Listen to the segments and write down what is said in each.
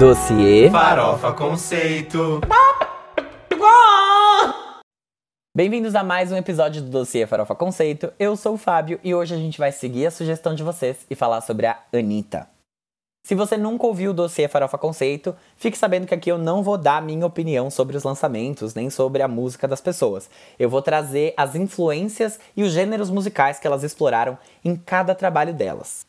Dossiê Farofa Conceito. Bem-vindos a mais um episódio do Dossiê Farofa Conceito. Eu sou o Fábio e hoje a gente vai seguir a sugestão de vocês e falar sobre a Anitta. Se você nunca ouviu o Dossiê Farofa Conceito, fique sabendo que aqui eu não vou dar minha opinião sobre os lançamentos, nem sobre a música das pessoas. Eu vou trazer as influências e os gêneros musicais que elas exploraram em cada trabalho delas.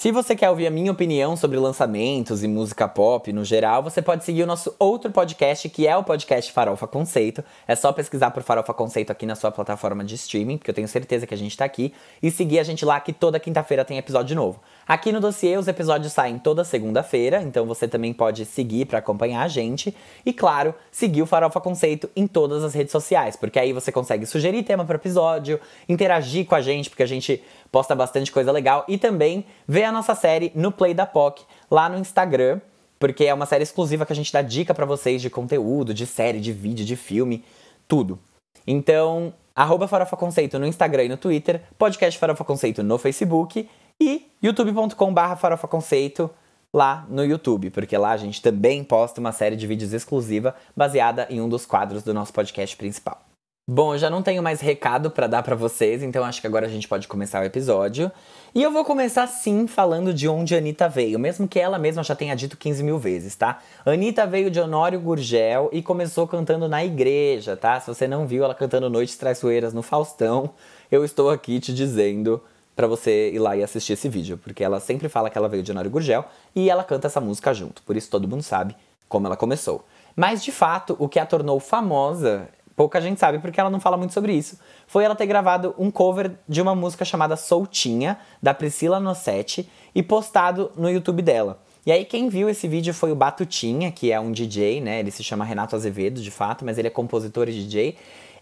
Se você quer ouvir a minha opinião sobre lançamentos e música pop no geral, você pode seguir o nosso outro podcast, que é o podcast Farofa Conceito. É só pesquisar por Farofa Conceito aqui na sua plataforma de streaming, porque eu tenho certeza que a gente tá aqui, e seguir a gente lá que toda quinta-feira tem episódio novo. Aqui no dossiê os episódios saem toda segunda-feira, então você também pode seguir para acompanhar a gente. E claro, seguir o Farofa Conceito em todas as redes sociais, porque aí você consegue sugerir tema para episódio, interagir com a gente, porque a gente posta bastante coisa legal e também ver a nossa série no Play da POC lá no Instagram, porque é uma série exclusiva que a gente dá dica para vocês de conteúdo, de série, de vídeo, de filme, tudo. Então, arroba Farofa Conceito no Instagram e no Twitter, podcast Farofa Conceito no Facebook e youtube.com barra Farofa Conceito lá no YouTube, porque lá a gente também posta uma série de vídeos exclusiva baseada em um dos quadros do nosso podcast principal. Bom, eu já não tenho mais recado para dar para vocês, então acho que agora a gente pode começar o episódio. E eu vou começar sim falando de onde a Anitta veio, mesmo que ela mesma já tenha dito 15 mil vezes, tá? Anitta veio de Honório Gurgel e começou cantando na igreja, tá? Se você não viu ela cantando Noites Traiçoeiras no Faustão, eu estou aqui te dizendo para você ir lá e assistir esse vídeo, porque ela sempre fala que ela veio de Honório Gurgel e ela canta essa música junto, por isso todo mundo sabe como ela começou. Mas de fato, o que a tornou famosa pouca gente sabe porque ela não fala muito sobre isso, foi ela ter gravado um cover de uma música chamada Soltinha, da Priscila Nossetti, e postado no YouTube dela. E aí quem viu esse vídeo foi o Batutinha, que é um DJ, né? Ele se chama Renato Azevedo, de fato, mas ele é compositor e DJ.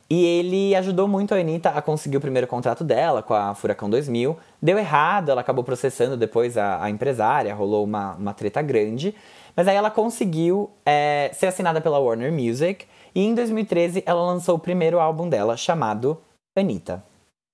E ele ajudou muito a Anitta a conseguir o primeiro contrato dela com a Furacão 2000. Deu errado, ela acabou processando depois a, a empresária, rolou uma, uma treta grande. Mas aí ela conseguiu é, ser assinada pela Warner Music e em 2013 ela lançou o primeiro álbum dela, chamado Anitta.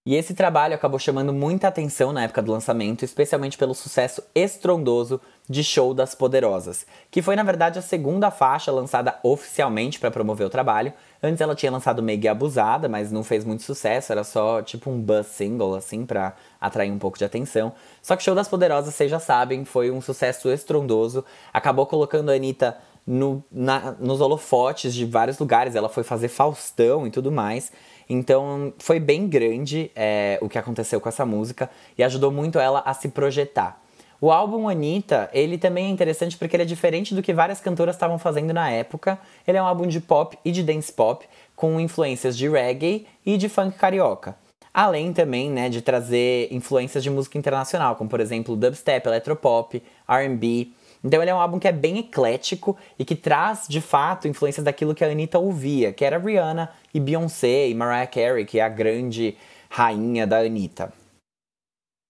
E esse trabalho acabou chamando muita atenção na época do lançamento, especialmente pelo sucesso estrondoso de Show das Poderosas, que foi na verdade a segunda faixa lançada oficialmente para promover o trabalho. Antes ela tinha lançado Meg Abusada, mas não fez muito sucesso, era só tipo um buzz single assim para atrair um pouco de atenção. Só que Show das Poderosas, vocês já sabem, foi um sucesso estrondoso, acabou colocando a Anitta no, na, nos holofotes de vários lugares. Ela foi fazer Faustão e tudo mais. Então foi bem grande é, o que aconteceu com essa música e ajudou muito ela a se projetar. O álbum Anitta, ele também é interessante porque ele é diferente do que várias cantoras estavam fazendo na época. Ele é um álbum de pop e de dance pop, com influências de reggae e de funk carioca. Além também né, de trazer influências de música internacional, como por exemplo dubstep, electropop, RB. Então ele é um álbum que é bem eclético e que traz, de fato, influências daquilo que a Anitta ouvia, que era Rihanna e Beyoncé e Mariah Carey, que é a grande rainha da Anitta.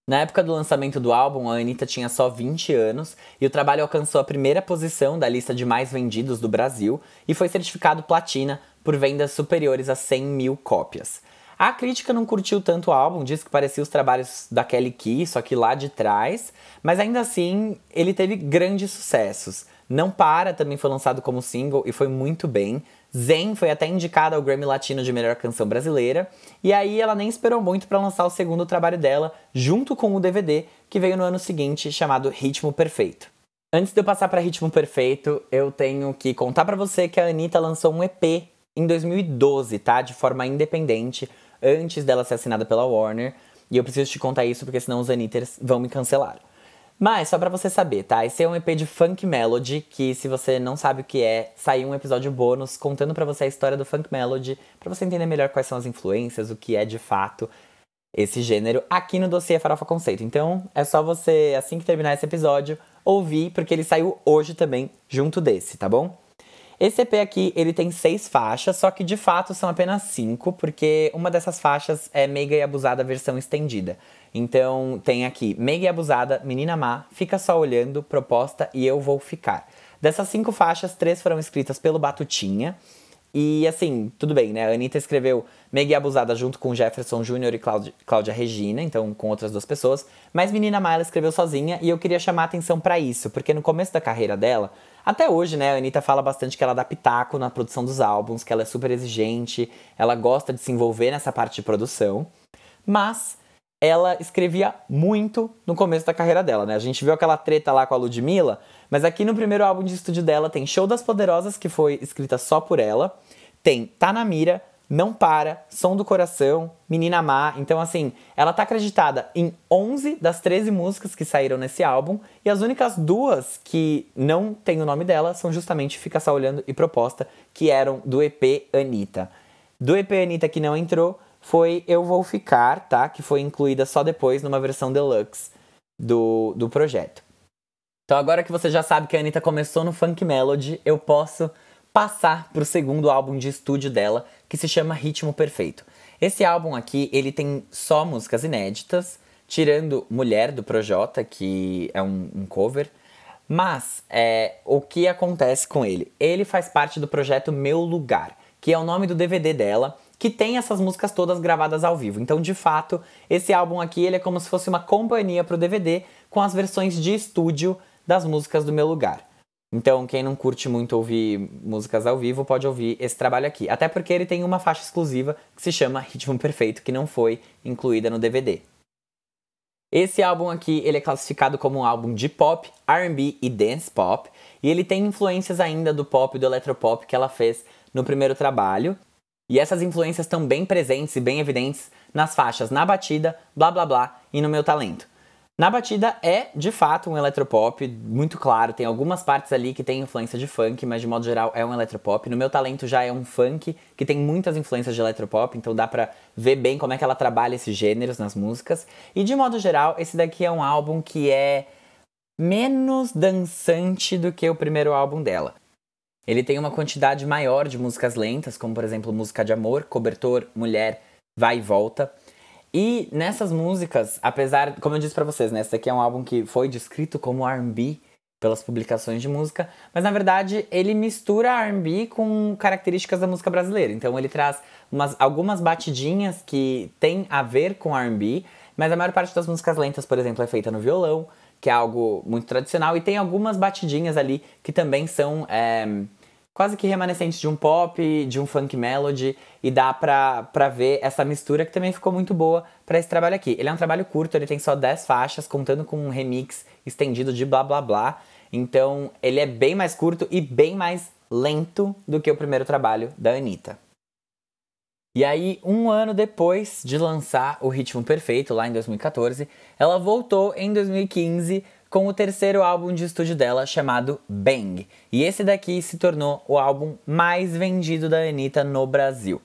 Na época do lançamento do álbum, a Anitta tinha só 20 anos e o trabalho alcançou a primeira posição da lista de mais vendidos do Brasil e foi certificado platina por vendas superiores a 100 mil cópias. A crítica não curtiu tanto o álbum, disse que parecia os trabalhos da Kelly Key, só que lá de trás, mas ainda assim ele teve grandes sucessos. Não Para também foi lançado como single e foi muito bem. Zen foi até indicada ao Grammy Latino de Melhor Canção Brasileira, e aí ela nem esperou muito para lançar o segundo trabalho dela, junto com o DVD, que veio no ano seguinte, chamado Ritmo Perfeito. Antes de eu passar para Ritmo Perfeito, eu tenho que contar para você que a Anitta lançou um EP em 2012, tá? De forma independente, antes dela ser assinada pela Warner. E eu preciso te contar isso porque senão os Anitters vão me cancelar. Mas, só para você saber, tá? Esse é um EP de Funk Melody, que se você não sabe o que é, saiu um episódio bônus contando para você a história do Funk Melody, para você entender melhor quais são as influências, o que é de fato esse gênero aqui no dossiê Farofa Conceito. Então, é só você, assim que terminar esse episódio, ouvir, porque ele saiu hoje também, junto desse, tá bom? Esse EP aqui, ele tem seis faixas, só que de fato são apenas cinco, porque uma dessas faixas é Meiga e Abusada versão estendida. Então tem aqui Meiga e Abusada, Menina Má, Fica Só Olhando, Proposta e Eu Vou Ficar. Dessas cinco faixas, três foram escritas pelo Batutinha. E assim, tudo bem, né? A Anitta escreveu Meg Abusada junto com Jefferson Jr. e Cláudia Regina, então com outras duas pessoas. Mas Menina Má ela escreveu sozinha e eu queria chamar a atenção para isso, porque no começo da carreira dela, Até hoje, né, a Anitta fala bastante que ela dá pitaco na produção dos álbuns, que ela é super exigente, ela gosta de se envolver nessa parte de produção, mas ela escrevia muito no começo da carreira dela, né? A gente viu aquela treta lá com a Ludmilla, mas aqui no primeiro álbum de estúdio dela tem Show das Poderosas, que foi escrita só por ela, tem Tá na Mira, Não Para, Som do Coração, Menina Má. Então, assim, ela tá acreditada em 11 das 13 músicas que saíram nesse álbum, e as únicas duas que não tem o nome dela são justamente Fica Só Olhando e Proposta, que eram do EP Anitta. Do EP Anitta que não entrou, foi Eu Vou Ficar, tá? Que foi incluída só depois numa versão deluxe do, do projeto. Então agora que você já sabe que a Anitta começou no Funk Melody, eu posso passar pro segundo álbum de estúdio dela, que se chama Ritmo Perfeito. Esse álbum aqui, ele tem só músicas inéditas, tirando Mulher do Projota, que é um, um cover. Mas é, o que acontece com ele? Ele faz parte do projeto Meu Lugar, que é o nome do DVD dela que tem essas músicas todas gravadas ao vivo. Então, de fato, esse álbum aqui ele é como se fosse uma companhia para o DVD com as versões de estúdio das músicas do meu lugar. Então, quem não curte muito ouvir músicas ao vivo pode ouvir esse trabalho aqui. Até porque ele tem uma faixa exclusiva que se chama Ritmo Perfeito, que não foi incluída no DVD. Esse álbum aqui ele é classificado como um álbum de pop, R&B e dance pop, e ele tem influências ainda do pop e do eletropop que ela fez no primeiro trabalho, e essas influências estão bem presentes e bem evidentes nas faixas Na Batida, Blá Blá Blá e No Meu Talento. Na Batida é, de fato, um eletropop muito claro, tem algumas partes ali que tem influência de funk, mas de modo geral é um eletropop. No Meu Talento já é um funk que tem muitas influências de eletropop, então dá pra ver bem como é que ela trabalha esses gêneros nas músicas. E de modo geral, esse daqui é um álbum que é menos dançante do que o primeiro álbum dela. Ele tem uma quantidade maior de músicas lentas, como por exemplo Música de Amor, Cobertor, Mulher, Vai e Volta. E nessas músicas, apesar, como eu disse para vocês, né, esse aqui é um álbum que foi descrito como R&B pelas publicações de música, mas na verdade ele mistura R&B com características da música brasileira. Então ele traz umas, algumas batidinhas que tem a ver com R&B, mas a maior parte das músicas lentas, por exemplo, é feita no violão, que é algo muito tradicional, e tem algumas batidinhas ali que também são é, quase que remanescentes de um pop, de um funk melody, e dá pra, pra ver essa mistura que também ficou muito boa para esse trabalho aqui. Ele é um trabalho curto, ele tem só 10 faixas, contando com um remix estendido de blá blá blá. Então ele é bem mais curto e bem mais lento do que o primeiro trabalho da Anitta. E aí, um ano depois de lançar o Ritmo Perfeito, lá em 2014, ela voltou em 2015 com o terceiro álbum de estúdio dela chamado Bang. E esse daqui se tornou o álbum mais vendido da Anitta no Brasil.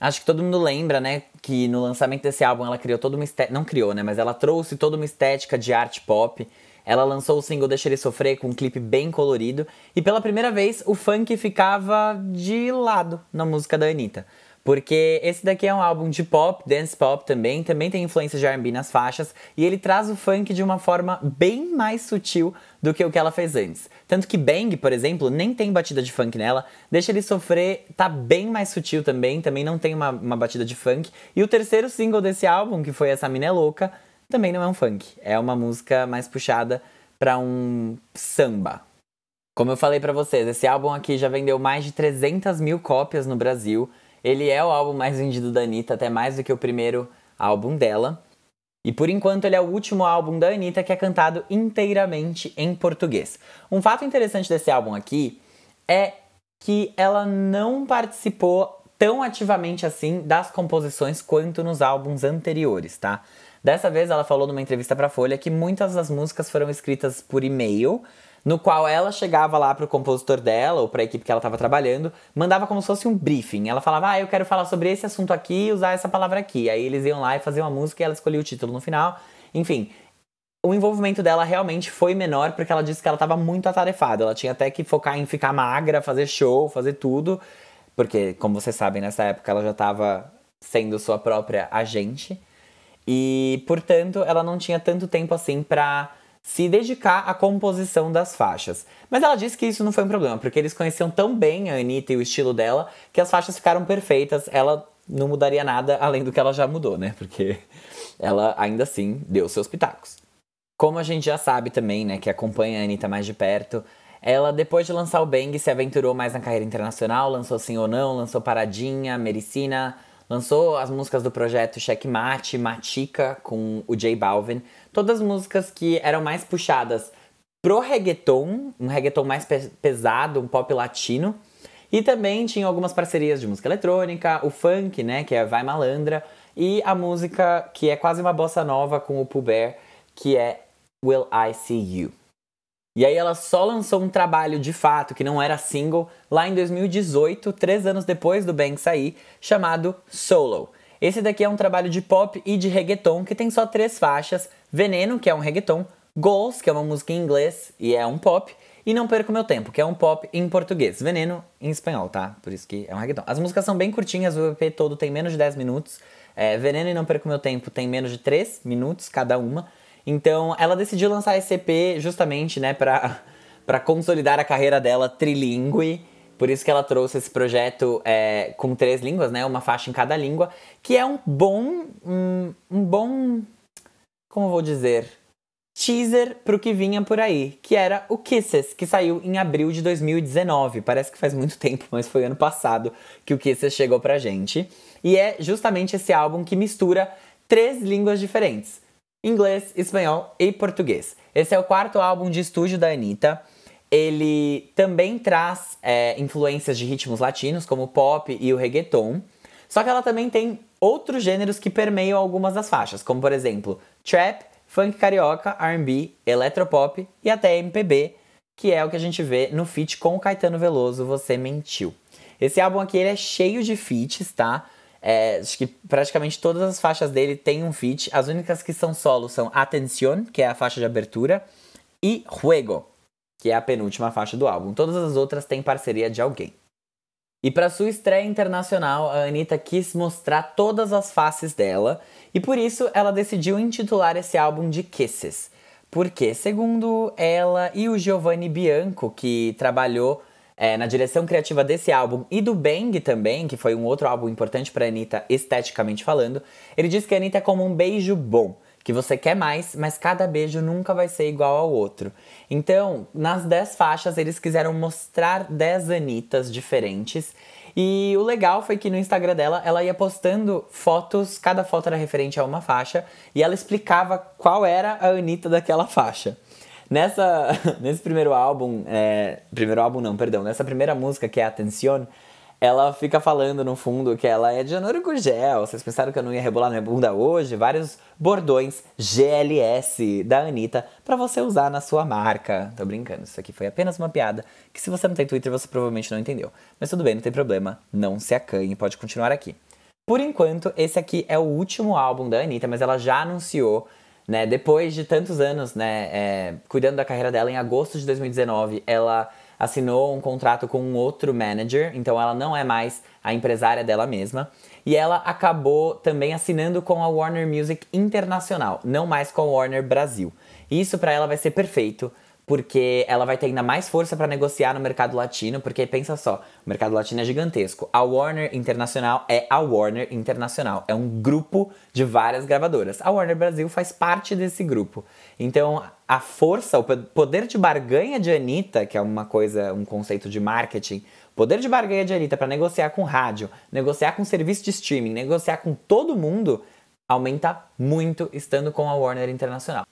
Acho que todo mundo lembra, né, que no lançamento desse álbum ela criou toda uma estética, não criou, né, mas ela trouxe toda uma estética de arte pop. Ela lançou o single Deixa Ele Sofrer com um clipe bem colorido e pela primeira vez o funk ficava de lado na música da Anitta. Porque esse daqui é um álbum de pop, dance pop também, também tem influência de R&B nas faixas, e ele traz o funk de uma forma bem mais sutil do que o que ela fez antes. Tanto que Bang, por exemplo, nem tem batida de funk nela, Deixa Ele Sofrer tá bem mais sutil também, também não tem uma, uma batida de funk. E o terceiro single desse álbum, que foi Essa Mina é Louca, também não é um funk, é uma música mais puxada para um samba. Como eu falei para vocês, esse álbum aqui já vendeu mais de 300 mil cópias no Brasil, ele é o álbum mais vendido da Anitta, até mais do que o primeiro álbum dela. E por enquanto ele é o último álbum da Anitta que é cantado inteiramente em português. Um fato interessante desse álbum aqui é que ela não participou tão ativamente assim das composições quanto nos álbuns anteriores, tá? Dessa vez ela falou numa entrevista para Folha que muitas das músicas foram escritas por e-mail, no qual ela chegava lá pro compositor dela ou pra equipe que ela estava trabalhando, mandava como se fosse um briefing. Ela falava, ah, eu quero falar sobre esse assunto aqui usar essa palavra aqui. Aí eles iam lá e faziam a música e ela escolhia o título no final. Enfim, o envolvimento dela realmente foi menor porque ela disse que ela estava muito atarefada. Ela tinha até que focar em ficar magra, fazer show, fazer tudo. Porque, como vocês sabem, nessa época ela já estava sendo sua própria agente. E, portanto, ela não tinha tanto tempo assim pra se dedicar à composição das faixas. Mas ela disse que isso não foi um problema, porque eles conheciam tão bem a Anitta e o estilo dela que as faixas ficaram perfeitas. Ela não mudaria nada além do que ela já mudou, né? Porque ela ainda assim deu seus pitacos. Como a gente já sabe também, né, que acompanha a Anitta mais de perto, Ela, depois de lançar o Bang, se aventurou mais na carreira internacional, lançou Sim ou Não, lançou Paradinha, Medicina, lançou as músicas do projeto Checkmate, Matica, com o J Balvin. Todas músicas que eram mais puxadas pro reggaeton, um reggaeton mais pe pesado, um pop latino. E também tinha algumas parcerias de música eletrônica, o funk, né, que é Vai Malandra, e a música que é quase uma bossa nova com o Pooh Bear, que é Will I See You. E aí ela só lançou um trabalho de fato, que não era single, lá em 2018, três anos depois do Bang sair, chamado Solo. Esse daqui é um trabalho de pop e de reggaeton que tem só três faixas: Veneno, que é um reggaeton, Goals, que é uma música em inglês e é um pop, e Não Perco Meu Tempo, que é um pop em português. Veneno em espanhol, tá? Por isso que é um reggaeton. As músicas são bem curtinhas, o EP todo tem menos de 10 minutos. É, Veneno e Não Perco Meu Tempo tem menos de 3 minutos cada uma. Então ela decidiu lançar esse EP justamente, né, pra, pra consolidar a carreira dela trilingue. Por isso que ela trouxe esse projeto é, com três línguas, né? Uma faixa em cada língua, que é um bom. Um, um bom. Como vou dizer? Teaser pro que vinha por aí, que era o Kisses, que saiu em abril de 2019. Parece que faz muito tempo, mas foi ano passado que o Kisses chegou pra gente. E é justamente esse álbum que mistura três línguas diferentes inglês, espanhol e português. Esse é o quarto álbum de estúdio da Anitta. Ele também traz é, influências de ritmos latinos, como o pop e o reggaeton. Só que ela também tem outros gêneros que permeiam algumas das faixas, como por exemplo trap, funk carioca, R&B, eletropop e até MPB, que é o que a gente vê no feat com o Caetano Veloso, Você Mentiu. Esse álbum aqui ele é cheio de feats, tá? É, acho que praticamente todas as faixas dele têm um feat. As únicas que são solo são Atención, que é a faixa de abertura, e Juego, que é a penúltima faixa do álbum. Todas as outras têm parceria de alguém. E para sua estreia internacional, a Anitta quis mostrar todas as faces dela, e por isso ela decidiu intitular esse álbum de Kisses. Porque, segundo ela e o Giovanni Bianco, que trabalhou é, na direção criativa desse álbum e do Bang também, que foi um outro álbum importante para Anitta esteticamente falando, ele diz que a Anitta é como um beijo bom, que você quer mais, mas cada beijo nunca vai ser igual ao outro. Então, nas 10 faixas, eles quiseram mostrar 10 Anitas diferentes. E o legal foi que no Instagram dela, ela ia postando fotos, cada foto era referente a uma faixa, e ela explicava qual era a Anitta daquela faixa. Nessa, nesse primeiro álbum, é, primeiro álbum não, perdão, nessa primeira música que é Atención, ela fica falando no fundo que ela é de Januário com gel. Vocês pensaram que eu não ia rebolar minha bunda hoje? Vários bordões GLS da Anitta para você usar na sua marca. Tô brincando, isso aqui foi apenas uma piada que se você não tem Twitter você provavelmente não entendeu. Mas tudo bem, não tem problema, não se acanhe, pode continuar aqui. Por enquanto, esse aqui é o último álbum da Anitta, mas ela já anunciou né? Depois de tantos anos, né, é, cuidando da carreira dela, em agosto de 2019, ela assinou um contrato com um outro manager, então ela não é mais a empresária dela mesma. E ela acabou também assinando com a Warner Music Internacional, não mais com a Warner Brasil. Isso para ela vai ser perfeito, porque ela vai ter ainda mais força para negociar no mercado latino, porque pensa só, o mercado latino é gigantesco. A Warner Internacional é a Warner Internacional, é um grupo de várias gravadoras. A Warner Brasil faz parte desse grupo. Então, a força, o poder de barganha de Anitta, que é uma coisa, um conceito de marketing, poder de barganha de Anitta para negociar com rádio, negociar com serviço de streaming, negociar com todo mundo, aumenta muito estando com a Warner Internacional.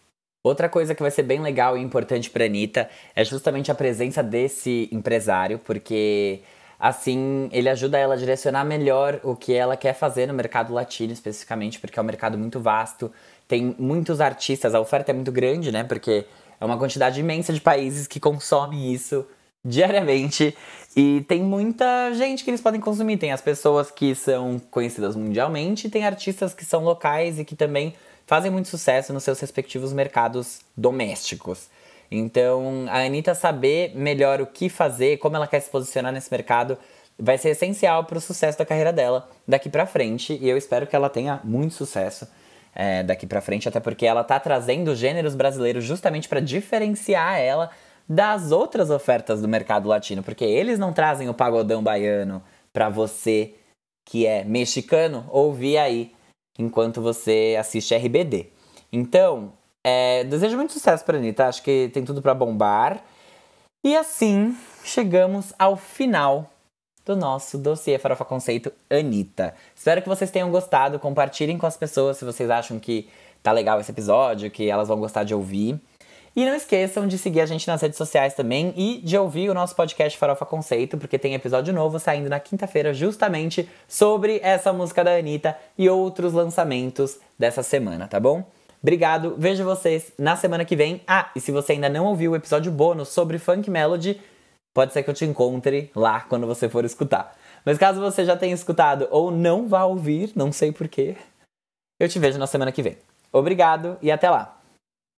Outra coisa que vai ser bem legal e importante para Anitta é justamente a presença desse empresário, porque assim ele ajuda ela a direcionar melhor o que ela quer fazer no mercado latino, especificamente, porque é um mercado muito vasto, tem muitos artistas, a oferta é muito grande, né? Porque é uma quantidade imensa de países que consomem isso diariamente e tem muita gente que eles podem consumir. Tem as pessoas que são conhecidas mundialmente, tem artistas que são locais e que também fazem muito sucesso nos seus respectivos mercados domésticos. Então, a Anitta saber melhor o que fazer, como ela quer se posicionar nesse mercado, vai ser essencial para o sucesso da carreira dela daqui para frente. E eu espero que ela tenha muito sucesso é, daqui para frente, até porque ela tá trazendo gêneros brasileiros justamente para diferenciar ela das outras ofertas do mercado latino, porque eles não trazem o pagodão baiano para você que é mexicano ouvir aí enquanto você assiste RBD. Então, é, desejo muito sucesso pra Anitta, acho que tem tudo para bombar. E assim chegamos ao final do nosso dossiê Farofa Conceito Anitta. Espero que vocês tenham gostado. Compartilhem com as pessoas se vocês acham que tá legal esse episódio, que elas vão gostar de ouvir. E não esqueçam de seguir a gente nas redes sociais também e de ouvir o nosso podcast Farofa Conceito, porque tem episódio novo saindo na quinta-feira justamente sobre essa música da Anitta e outros lançamentos dessa semana, tá bom? Obrigado, vejo vocês na semana que vem. Ah, e se você ainda não ouviu o episódio bônus sobre Funk Melody, pode ser que eu te encontre lá quando você for escutar. Mas caso você já tenha escutado ou não vá ouvir, não sei porquê, eu te vejo na semana que vem. Obrigado e até lá!